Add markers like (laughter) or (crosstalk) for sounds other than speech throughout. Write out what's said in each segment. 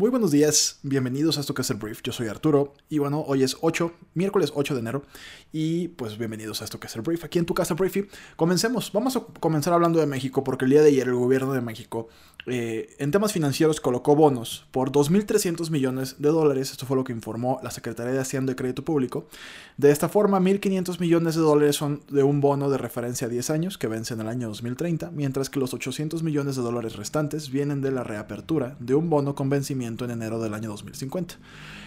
Muy buenos días, bienvenidos a esto que es el brief. Yo soy Arturo y bueno, hoy es 8, miércoles 8 de enero y pues bienvenidos a esto que es el brief. Aquí en tu casa Briefy, comencemos. Vamos a comenzar hablando de México porque el día de ayer el gobierno de México eh, en temas financieros colocó bonos por 2.300 millones de dólares. Esto fue lo que informó la Secretaría de Hacienda y Crédito Público. De esta forma, 1.500 millones de dólares son de un bono de referencia a 10 años que vence en el año 2030, mientras que los 800 millones de dólares restantes vienen de la reapertura de un bono con vencimiento en enero del año 2050.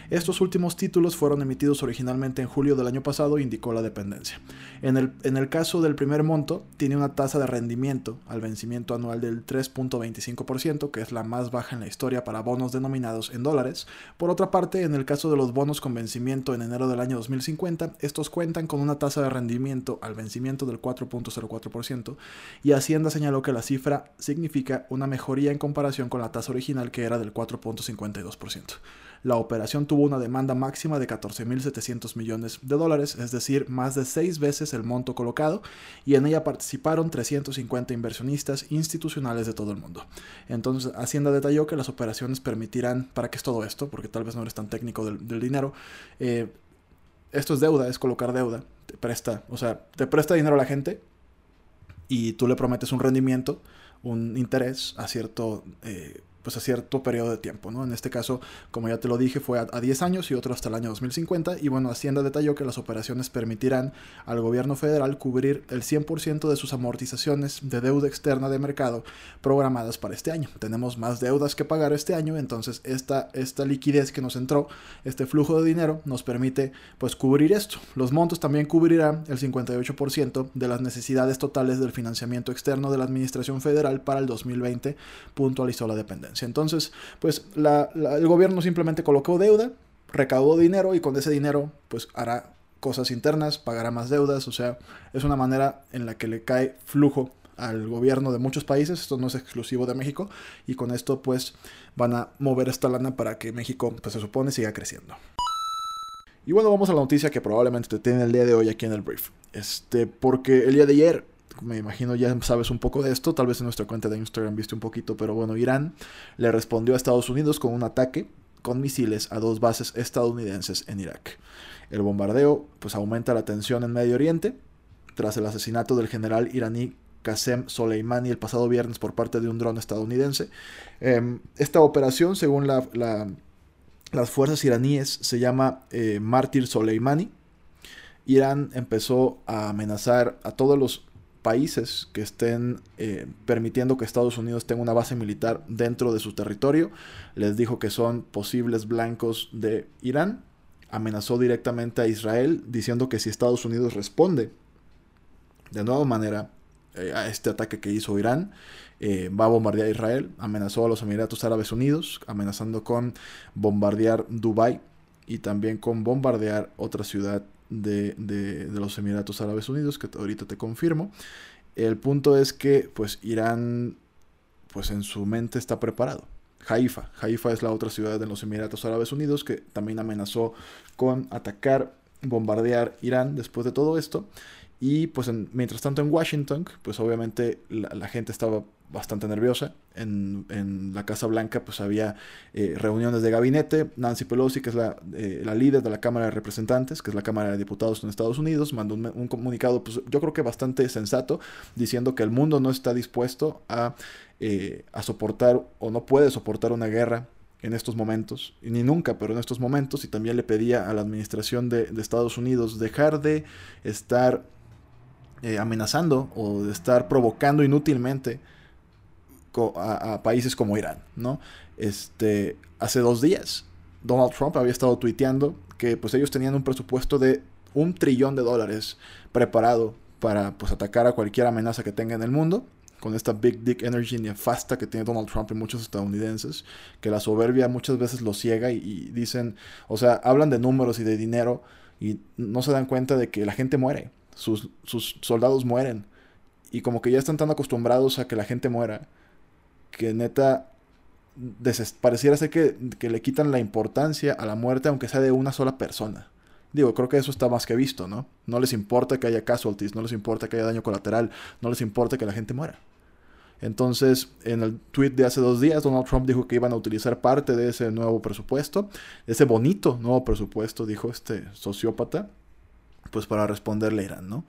Estos últimos títulos fueron emitidos originalmente en julio del año pasado, indicó la dependencia. En el, en el caso del primer monto, tiene una tasa de rendimiento al vencimiento anual del 3.25%, que es la más baja en la historia para bonos denominados en dólares. Por otra parte, en el caso de los bonos con vencimiento en enero del año 2050, estos cuentan con una tasa de rendimiento al vencimiento del 4.04%, y Hacienda señaló que la cifra significa una mejoría en comparación con la tasa original que era del 4.52%. La operación tuvo una demanda máxima de 14.700 millones de dólares, es decir, más de seis veces el monto colocado, y en ella participaron 350 inversionistas institucionales de todo el mundo. Entonces, Hacienda detalló que las operaciones permitirán, ¿para qué es todo esto? Porque tal vez no eres tan técnico del, dinero. Eh, esto es deuda, es colocar deuda, te presta, o sea, te presta dinero a la gente y tú le prometes un rendimiento, un interés a cierto... Eh, pues a cierto periodo de tiempo, ¿no? En este caso, como ya te lo dije, fue a, 10 años y otro hasta el año 2050 y bueno, Hacienda detalló que las operaciones permitirán al gobierno federal cubrir el 100% de sus amortizaciones de deuda externa de mercado programadas para este año. Tenemos más deudas que pagar este año, entonces esta, esta liquidez que nos entró, este flujo de dinero nos permite pues cubrir esto. Los montos también cubrirán el 58% de las necesidades totales del financiamiento externo de la Administración Federal para el 2020, puntualizó la dependencia. Entonces, pues el gobierno simplemente colocó deuda, recaudó dinero y con ese dinero pues hará cosas internas, pagará más deudas, o sea, es una manera en la que le cae flujo al gobierno de muchos países, esto no es exclusivo de México, y con esto pues van a mover esta lana para que México pues se supone siga creciendo. Y bueno, vamos a la noticia que probablemente te tiene el día de hoy aquí en el brief. Este, porque el día de ayer me imagino ya sabes un poco de esto, tal vez en nuestra cuenta de Instagram viste un poquito, pero bueno, Irán le respondió a Estados Unidos con un ataque con misiles a dos bases estadounidenses en Irak. El bombardeo pues aumenta la tensión en Medio Oriente tras el asesinato del general iraní Qasem Soleimani el pasado viernes por parte de un dron estadounidense. Em, esta operación, según las fuerzas iraníes, se llama eh, Mártir Soleimani. Irán empezó a amenazar a todos los países que estén eh, permitiendo que Estados Unidos tenga una base militar dentro de su territorio. Les dijo que son posibles blancos de Irán. Amenazó directamente a Israel diciendo que si Estados Unidos responde de nueva manera eh, a este ataque que hizo Irán, eh, va a bombardear a Israel. Amenazó a los Emiratos Árabes Unidos, amenazando con bombardear Dubái y también con bombardear otra ciudad de, los Emiratos Árabes Unidos, que ahorita te confirmo. El punto es que pues Irán pues en su mente está preparado. Haifa, Haifa es la otra ciudad de los Emiratos Árabes Unidos que también amenazó con atacar, bombardear Irán después de todo esto. Y pues mientras tanto en Washington, pues obviamente la, gente estaba bastante nerviosa. En, la Casa Blanca pues había eh, reuniones de gabinete. Nancy Pelosi, que es la, eh, la, líder de la Cámara de Representantes, que es la Cámara de Diputados en Estados Unidos, mandó un, comunicado, pues yo creo que bastante sensato, diciendo que el mundo no está dispuesto a, eh, a soportar o no puede soportar una guerra en estos momentos, ni nunca, pero en estos momentos, y también le pedía a la administración de, de Estados Unidos dejar de estar eh, amenazando o de estar provocando inútilmente a, países como Irán, ¿no? Este, hace dos días Donald Trump había estado tuiteando que pues ellos tenían un presupuesto de un trillón de dólares preparado para pues atacar a cualquier amenaza que tenga en el mundo con esta Big Dick Energy nefasta que tiene Donald Trump y muchos estadounidenses, que la soberbia muchas veces los ciega y, y, dicen, o sea, hablan de números y de dinero y no se dan cuenta de que la gente muere sus, soldados mueren. Y como que ya están tan acostumbrados a que la gente muera, que neta pareciera ser que, que, le quitan la importancia a la muerte aunque sea de una sola persona. Digo, creo que eso está más que visto, ¿no? No les importa que haya casualties, no les importa que haya daño colateral, no les importa que la gente muera. Entonces, en el tweet de hace dos días, Donald Trump dijo que iban a utilizar parte de ese nuevo presupuesto, ese bonito nuevo presupuesto, dijo este sociópata, pues para responderle a Irán, ¿no?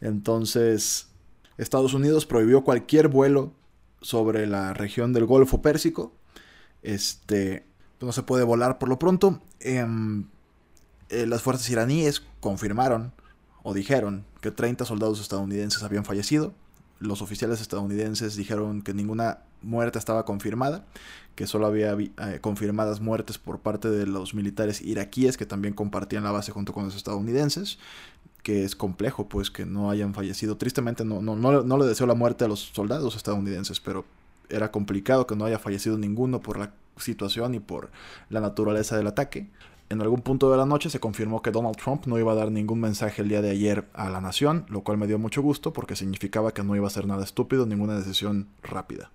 Entonces, Estados Unidos prohibió cualquier vuelo sobre la región del Golfo Pérsico. Este, no se puede volar por lo pronto. Em, eh, las fuerzas iraníes confirmaron o dijeron que 30 soldados estadounidenses habían fallecido. Los oficiales estadounidenses dijeron que ninguna muerte estaba confirmada, que solo había eh, confirmadas muertes por parte de los militares iraquíes que también compartían la base junto con los estadounidenses, que es complejo pues que no hayan fallecido. Tristemente no, no, no, no le deseo la muerte a los soldados estadounidenses, pero era complicado que no haya fallecido ninguno por la situación y por la naturaleza del ataque. En algún punto de la noche se confirmó que Donald Trump no iba a dar ningún mensaje el día de ayer a la nación, lo cual me dio mucho gusto porque significaba que no iba a ser nada estúpido, ninguna decisión rápida.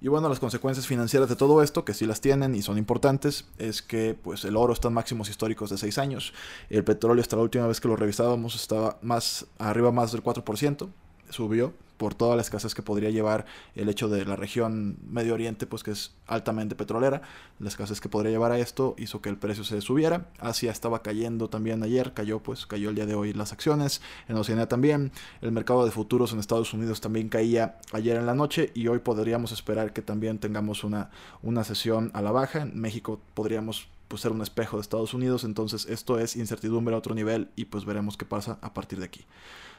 Y bueno, las consecuencias financieras de todo esto, que sí las tienen y son importantes, es que pues el oro está en máximos históricos de 6 años. El petróleo hasta la última vez que lo revisábamos estaba más arriba más del 4%, subió por toda la escasez que podría llevar el hecho de la región Medio Oriente, pues que es altamente petrolera. La escasez que podría llevar a esto hizo que el precio se subiera. Asia estaba cayendo también ayer, cayó pues, cayó el día de hoy las acciones. En Oceanía también. El mercado de futuros en Estados Unidos también caía ayer en la noche y hoy podríamos esperar que también tengamos una, una sesión a la baja. En México podríamos pues, ser un espejo de Estados Unidos. Entonces esto es incertidumbre a otro nivel y pues veremos qué pasa a partir de aquí.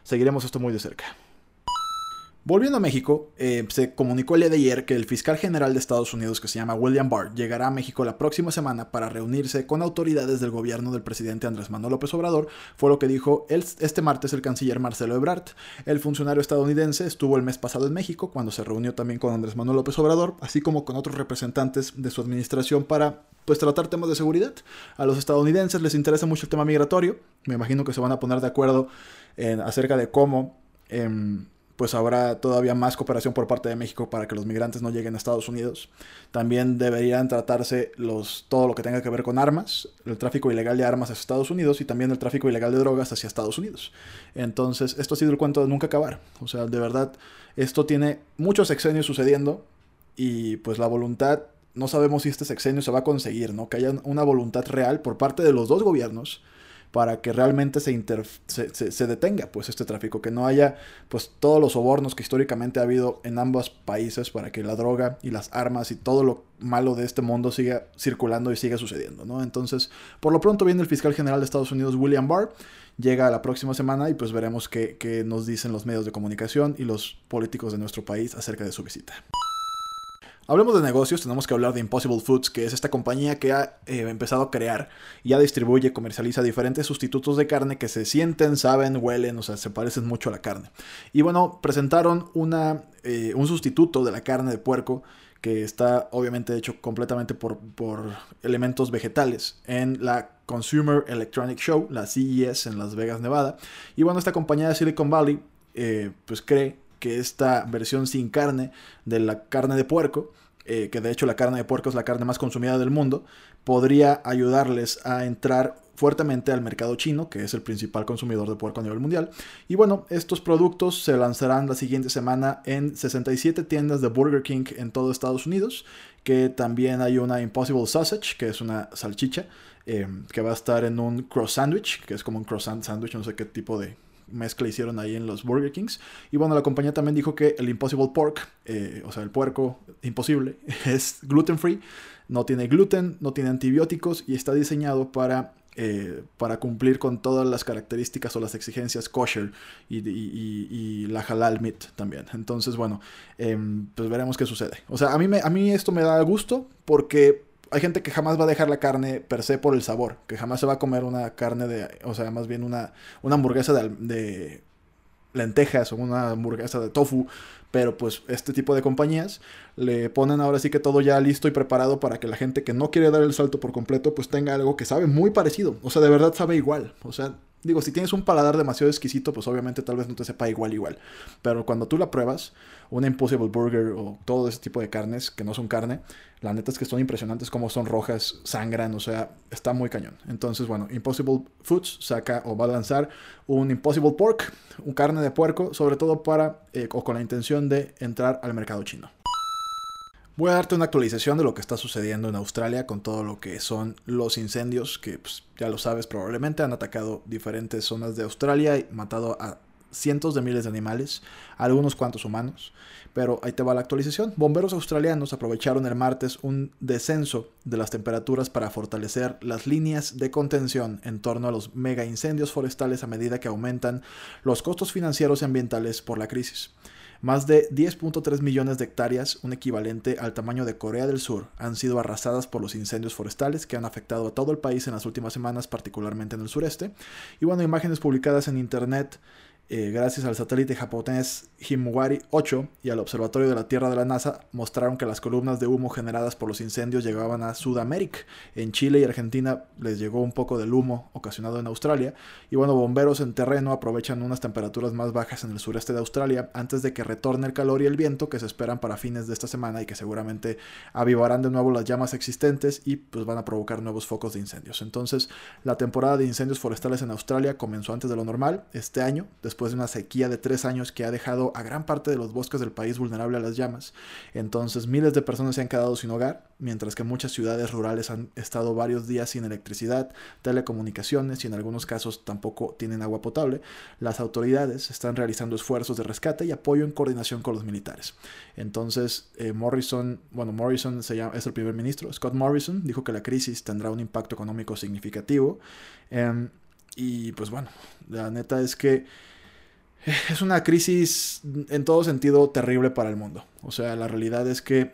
Seguiremos esto muy de cerca. Volviendo a México, eh, se comunicó el día de ayer que el fiscal general de Estados Unidos, que se llama William Barr, llegará a México la próxima semana para reunirse con autoridades del gobierno del presidente Andrés Manuel López Obrador, fue lo que dijo este martes el canciller Marcelo Ebrard. El funcionario estadounidense estuvo el mes pasado en México, cuando se reunió también con Andrés Manuel López Obrador, así como con otros representantes de su administración para pues tratar temas de seguridad. A los estadounidenses les interesa mucho el tema migratorio, me imagino que se van a poner de acuerdo en, acerca de cómo... Em, pues habrá todavía más cooperación por parte de México para que los migrantes no lleguen a Estados Unidos. También deberían tratarse los, todo lo que tenga que ver con armas, el tráfico ilegal de armas hacia Estados Unidos y también el tráfico ilegal de drogas hacia Estados Unidos. Entonces, esto ha sido el cuento de nunca acabar. O sea, de verdad, esto tiene muchos sexenios sucediendo y pues la voluntad, no sabemos si este sexenio se va a conseguir, ¿no? Que haya una voluntad real por parte de los dos gobiernos para que realmente se, se, detenga pues este tráfico, que no haya pues todos los sobornos que históricamente ha habido en ambos países para que la droga y las armas y todo lo malo de este mundo siga circulando y siga sucediendo, ¿no? Entonces, por lo pronto viene el fiscal general de Estados Unidos, William Barr, llega la próxima semana y pues veremos qué, qué nos dicen los medios de comunicación y los políticos de nuestro país acerca de su visita. Hablemos de negocios, tenemos que hablar de Impossible Foods, que es esta compañía que ha eh, empezado a crear, ya distribuye, comercializa diferentes sustitutos de carne que se sienten, saben, huelen, o sea, se parecen mucho a la carne. Y bueno, presentaron una, eh, un sustituto de la carne de puerco que está obviamente hecho completamente por, por elementos vegetales en la Consumer Electronic Show, la CES en Las Vegas, Nevada. Y bueno, esta compañía de Silicon Valley eh, pues cree que esta versión sin carne de la carne de puerco eh, que de hecho la carne de puerco es la carne más consumida del mundo, podría ayudarles a entrar fuertemente al mercado chino, que es el principal consumidor de puerco a nivel mundial. Y bueno, estos productos se lanzarán la siguiente semana en 67 tiendas de Burger King en todo Estados Unidos, que también hay una Impossible Sausage, que es una salchicha, eh, que va a estar en un cross sandwich, que es como un croissant sandwich, no sé qué tipo de mezcla hicieron ahí en los Burger Kings. Y bueno, la compañía también dijo que el Impossible Pork, eh, o sea, el puerco imposible, (laughs) es gluten free, no tiene gluten, no tiene antibióticos y está diseñado para eh, para cumplir con todas las características o las exigencias kosher y, la halal meat también. Entonces, bueno, em, pues veremos qué sucede. O sea, a mí, a mí esto me da gusto porque hay gente que jamás va a dejar la carne per se por el sabor, que jamás se va a comer una carne de, o sea, más bien una, una hamburguesa de, de lentejas o una hamburguesa de tofu, pero pues este tipo de compañías le ponen ahora sí que todo ya listo y preparado para que la gente que no quiere dar el salto por completo pues tenga algo que sabe muy parecido, o sea, de verdad sabe igual, o sea, digo, si tienes un paladar demasiado exquisito pues obviamente tal vez no te sepa igual igual, pero cuando tú la pruebas, una Impossible Burger o todo ese tipo de carnes que no son carne, la neta es que son impresionantes como son rojas, sangran, o sea, está muy cañón. Entonces, bueno, Impossible Foods saca o va a lanzar un Impossible Pork, un carne de puerco, sobre todo para eh, o con la intención de entrar al mercado chino. Voy a darte una actualización de lo que está sucediendo en Australia con todo lo que son los incendios que pues, ya lo sabes probablemente han atacado diferentes zonas de Australia y matado a cientos de miles de animales, algunos cuantos humanos. Pero ahí te va la actualización. Bomberos australianos aprovecharon el martes un descenso de las temperaturas para fortalecer las líneas de contención en torno a los mega incendios forestales a medida que aumentan los costos financieros y ambientales por la crisis. Más de 10.3 millones de hectáreas, un equivalente al tamaño de Corea del Sur, han sido arrasadas por los incendios forestales que han afectado a todo el país en las últimas semanas, particularmente en el sureste. Y bueno, imágenes publicadas en internet eh, gracias al satélite japonés Himawari 8 y al Observatorio de la Tierra de la NASA, mostraron que las columnas de humo generadas por los incendios llegaban a Sudamérica. En Chile y Argentina les llegó un poco del humo ocasionado en Australia. Y bueno, bomberos en terreno aprovechan unas temperaturas más bajas en el sureste de Australia antes de que retorne el calor y el viento que se esperan para fines de esta semana y que seguramente avivarán de nuevo las llamas existentes y pues van a provocar nuevos focos de incendios. Entonces, la temporada de incendios forestales en Australia comenzó antes de lo normal este año, después de una sequía de tres años que ha dejado a gran parte de los bosques del país vulnerable a las llamas. Entonces miles de personas se han quedado sin hogar, mientras que muchas ciudades rurales han estado varios días sin electricidad, telecomunicaciones y en algunos casos tampoco tienen agua potable. Las autoridades están realizando esfuerzos de rescate y apoyo en coordinación con los militares. Entonces eh, Morrison, bueno, Morrison es el primer ministro, Scott Morrison, dijo que la crisis tendrá un impacto económico significativo. Em, y pues bueno, la neta es que es una crisis en todo sentido terrible para el mundo. O sea, la realidad es que,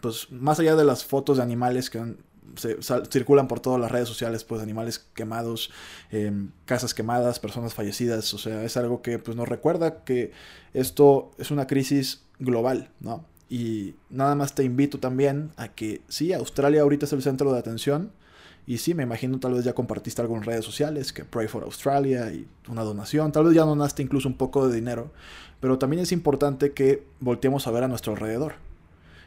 pues, más allá de las fotos de animales que se, circulan por todas las redes sociales, pues, animales quemados, em, casas quemadas, personas fallecidas, o sea, es algo que, pues, nos recuerda que esto es una crisis global, ¿no? Y nada más te invito también a que, sí, Australia ahorita es el centro de atención, y sí, me imagino tal vez ya compartiste algo en redes sociales, que Pray for Australia y una donación, tal vez ya donaste incluso un poco de dinero, pero también es importante que volteemos a ver a nuestro alrededor.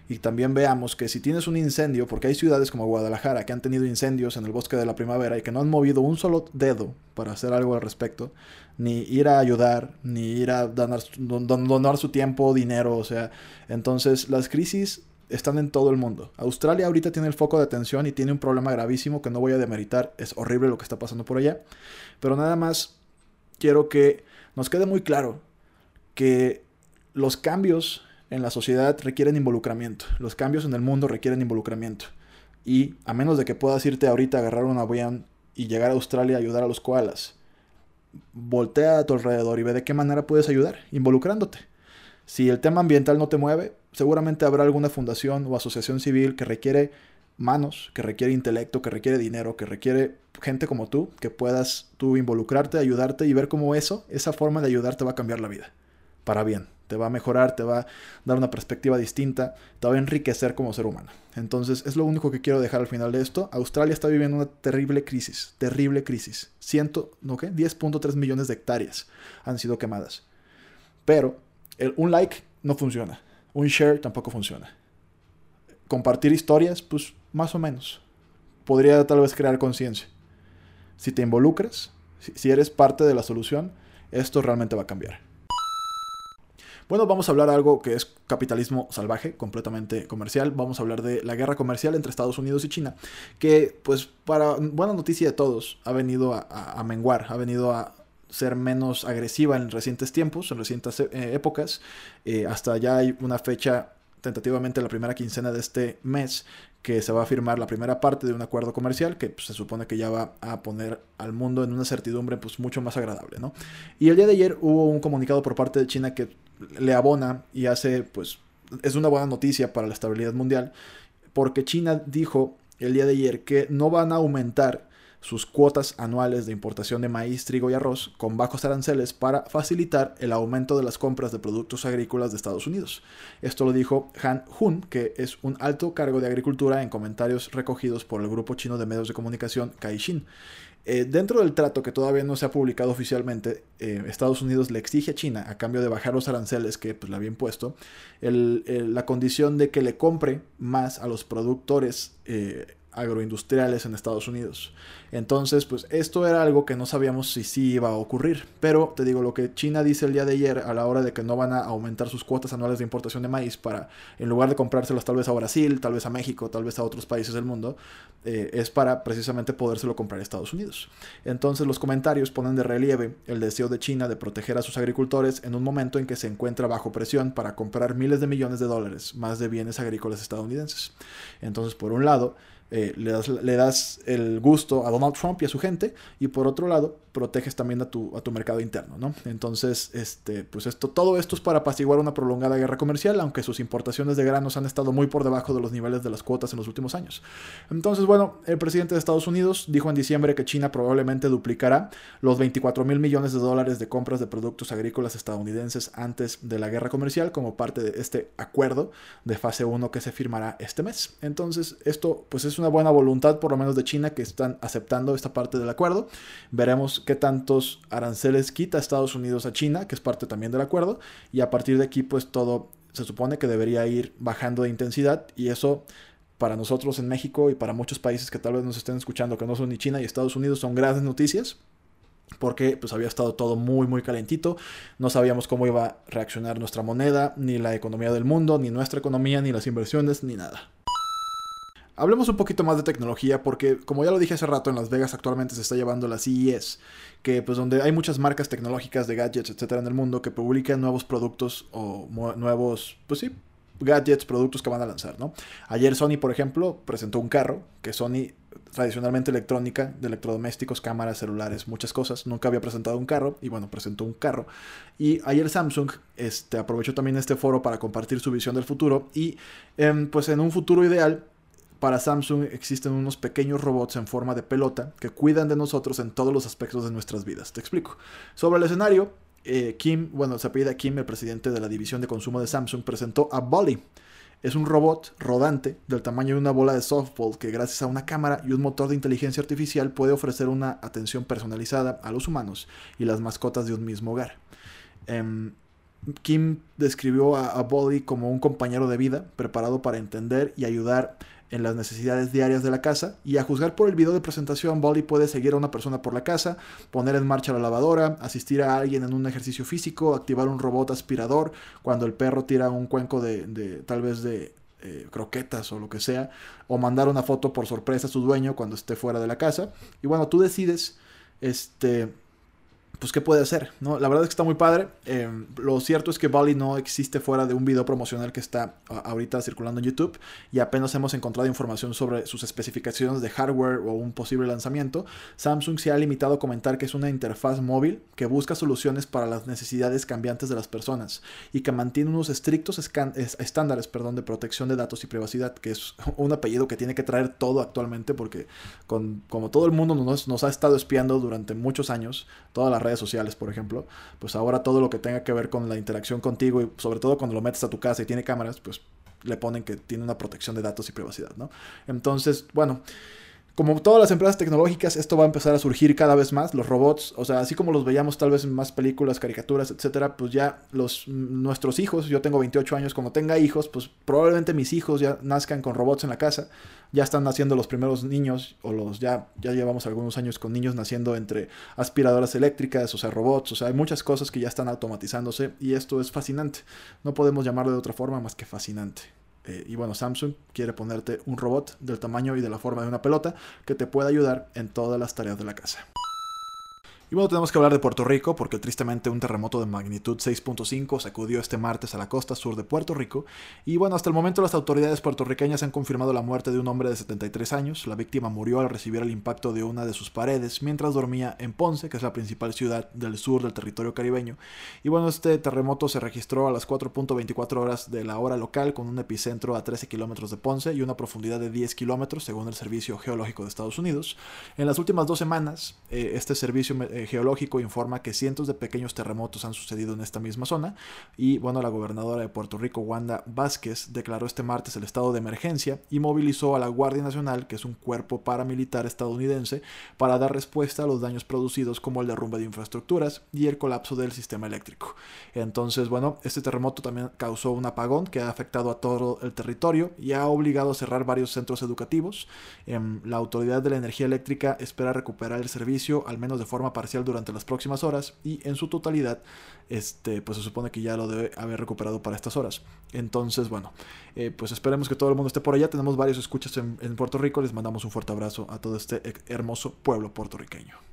Y también veamos que si tienes un incendio, porque hay ciudades como Guadalajara que han tenido incendios en el bosque de la primavera y que no han movido un solo dedo para hacer algo al respecto, ni ir a ayudar, ni ir a donar, donar su tiempo, dinero, o sea, entonces las crisis están en todo el mundo. Australia ahorita tiene el foco de atención y tiene un problema gravísimo que no voy a demeritar. Es horrible lo que está pasando por allá. Pero nada más quiero que nos quede muy claro que los cambios en la sociedad requieren involucramiento. Los cambios en el mundo requieren involucramiento. Y a menos de que puedas irte ahorita a agarrar un avión y llegar a Australia a ayudar a los koalas, voltea a tu alrededor y ve de qué manera puedes ayudar, involucrándote. Si el tema ambiental no te mueve, seguramente habrá alguna fundación o asociación civil que requiere manos, que requiere intelecto, que requiere dinero, que requiere gente como tú, que puedas tú involucrarte, ayudarte y ver cómo eso, esa forma de ayudarte va a cambiar la vida. Para bien, te va a mejorar, te va a dar una perspectiva distinta, te va a enriquecer como ser humano. Entonces, es lo único que quiero dejar al final de esto. Australia está viviendo una terrible crisis, terrible crisis. ¿no qué? 10.3 millones de hectáreas han sido quemadas. Pero un like no funciona. Un share tampoco funciona. compartir historias, pues más o menos. Podría tal vez crear conciencia. Si te involucras, si eres parte de la solución, esto realmente va a cambiar. Bueno, vamos a hablar de algo que es capitalismo salvaje, completamente comercial. Vamos a hablar de la guerra comercial entre Estados Unidos y China, que pues para buena noticia de todos ha venido a, menguar, ha venido a ser menos agresiva en recientes tiempos, en recientes eh, épocas. Eh, hasta ya hay una fecha tentativamente la primera quincena de este mes que se va a firmar la primera parte de un acuerdo comercial que pues, se supone que ya va a poner al mundo en una certidumbre pues mucho más agradable, ¿no? Y el día de ayer hubo un comunicado por parte de China que le abona y hace pues es una buena noticia para la estabilidad mundial porque China dijo el día de ayer que no van a aumentar sus cuotas anuales de importación de maíz, trigo y arroz con bajos aranceles para facilitar el aumento de las compras de productos agrícolas de Estados Unidos. Esto lo dijo Han Hun, que es un alto cargo de agricultura en comentarios recogidos por el grupo chino de medios de comunicación Caixin. Eh, dentro del trato que todavía no se ha publicado oficialmente, eh, Estados Unidos le exige a China, a cambio de bajar los aranceles que pues, le había impuesto, la condición de que le compre más a los productores eh, agroindustriales en Estados Unidos. Entonces, pues esto era algo que no sabíamos si sí iba a ocurrir. Pero te digo, lo que China dice el día de ayer a la hora de que no van a aumentar sus cuotas anuales de importación de maíz para, en lugar de comprárselas tal vez a Brasil, tal vez a México, tal vez a otros países del mundo, eh, es para precisamente podérselo comprar a Estados Unidos. Entonces los comentarios ponen de relieve el deseo de China de proteger a sus agricultores en un momento en que se encuentra bajo presión para comprar miles de millones de dólares más de bienes agrícolas estadounidenses. Entonces, por un lado, eh, le, das, le, das, el gusto a Donald Trump y a su gente, y por otro lado, proteges también a tu, a tu mercado interno, ¿no? Entonces, este, pues esto, todo esto es para apaciguar una prolongada guerra comercial, aunque sus importaciones de granos han estado muy por debajo de los niveles de las cuotas en los últimos años. Entonces, bueno, el presidente de Estados Unidos dijo en diciembre que China probablemente duplicará los 24 mil millones de dólares de compras de productos agrícolas estadounidenses antes de la guerra comercial como parte de este acuerdo de fase 1 que se firmará este mes. Entonces, esto pues es una buena voluntad por lo menos de China que están aceptando esta parte del acuerdo. Veremos qué tantos aranceles quita Estados Unidos a China, que es parte también del acuerdo, y a partir de aquí pues todo se supone que debería ir bajando de intensidad y eso para nosotros en México y para muchos países que tal vez nos estén escuchando que no son ni China y Estados Unidos son grandes noticias porque pues había estado todo muy muy calentito, no sabíamos cómo iba a reaccionar nuestra moneda, ni la economía del mundo, ni nuestra economía, ni las inversiones, ni nada. Hablemos un poquito más de tecnología porque como ya lo dije hace rato en Las Vegas actualmente se está llevando la CES, que pues donde hay muchas marcas tecnológicas de gadgets, etcétera en el mundo que publican nuevos productos o nuevos, pues sí, gadgets, productos que van a lanzar, ¿no? Ayer Sony, por ejemplo, presentó un carro que Sony tradicionalmente electrónica, de electrodomésticos, cámaras, celulares, muchas cosas. Nunca había presentado un carro y bueno, presentó un carro. Y ayer Samsung este, aprovechó también este foro para compartir su visión del futuro y em, pues en un futuro ideal para Samsung existen unos pequeños robots en forma de pelota que cuidan de nosotros en todos los aspectos de nuestras vidas. Te explico. Sobre el escenario, eh, Kim, bueno, se apellida Kim, el presidente de la división de consumo de Samsung, presentó a Bolly. Es un robot rodante del tamaño de una bola de softball que gracias a una cámara y un motor de inteligencia artificial puede ofrecer una atención personalizada a los humanos y las mascotas de un mismo hogar. Em, Kim describió a, a Bolly como un compañero de vida preparado para entender y ayudar en las necesidades diarias de la casa y a juzgar por el video de presentación, Bolly puede seguir a una persona por la casa, poner en marcha la lavadora, asistir a alguien en un ejercicio físico, activar un robot aspirador cuando el perro tira un cuenco de, tal vez de eh, croquetas o lo que sea, o mandar una foto por sorpresa a su dueño cuando esté fuera de la casa. Y bueno, tú decides este pues qué puede hacer, ¿no? La verdad es que está muy padre. Eh, lo cierto es que Bali no existe fuera de un video promocional que está ahorita circulando en YouTube y apenas hemos encontrado información sobre sus especificaciones de hardware o un posible lanzamiento. Samsung se ha limitado a comentar que es una interfaz móvil que busca soluciones para las necesidades cambiantes de las personas y que mantiene unos estrictos estándares perdón, de protección de datos y privacidad, que es (laughs) un apellido que tiene que traer todo actualmente porque con, como todo el mundo nos, nos ha estado espiando durante muchos años, todas las redes sociales, por ejemplo, pues ahora todo lo que tenga que ver con la interacción contigo y sobre todo cuando lo metes a tu casa y tiene cámaras, pues le ponen que tiene una protección de datos y privacidad, ¿no? Entonces, bueno, como todas las empresas tecnológicas, esto va a empezar a surgir cada vez más. Los robots, o sea, así como los veíamos tal vez en más películas, caricaturas, etcétera, pues ya los nuestros hijos, yo tengo 28 años, como tenga hijos, pues probablemente mis hijos ya nazcan con robots en la casa. Ya están naciendo los primeros niños, o los ya, ya llevamos algunos años con niños naciendo entre aspiradoras eléctricas, o sea, robots, o sea, hay muchas cosas que ya están automatizándose y esto es fascinante. No podemos llamarlo de otra forma más que fascinante. Eh, y bueno, Samsung quiere ponerte un robot del tamaño y de la forma de una pelota que te pueda ayudar en todas las tareas de la casa. Y bueno, tenemos que hablar de Puerto Rico porque tristemente un terremoto de magnitud 6.5 sacudió este martes a la costa sur de Puerto Rico. Y bueno, hasta el momento las autoridades puertorriqueñas han confirmado la muerte de un hombre de 73 años. La víctima murió al recibir el impacto de una de sus paredes mientras dormía en Ponce, que es la principal ciudad del sur del territorio caribeño. Y bueno, este terremoto se registró a las 4.24 horas de la hora local con un epicentro a 13 kilómetros de Ponce y una profundidad de 10 kilómetros según el Servicio Geológico de Estados Unidos. En las últimas dos semanas, eh, este servicio eh, geológico informa que cientos de pequeños terremotos han sucedido en esta misma zona y bueno, la gobernadora de Puerto Rico, Wanda Vázquez, declaró este martes el estado de emergencia y movilizó a la Guardia Nacional, que es un cuerpo paramilitar estadounidense, para dar respuesta a los daños producidos como el derrumbe de infraestructuras y el colapso del sistema eléctrico. Entonces, bueno, este terremoto también causó un apagón que ha afectado a todo el territorio y ha obligado a cerrar varios centros educativos. Em, la Autoridad de la Energía Eléctrica espera recuperar el servicio, al menos de forma parcial, durante las próximas horas y en su totalidad, este, pues se supone que ya lo debe haber recuperado para estas horas. Entonces, bueno, eh, pues esperemos que todo el mundo esté por allá. Tenemos varios escuchas en Puerto Rico. Les mandamos un fuerte abrazo a todo este hermoso pueblo puertorriqueño.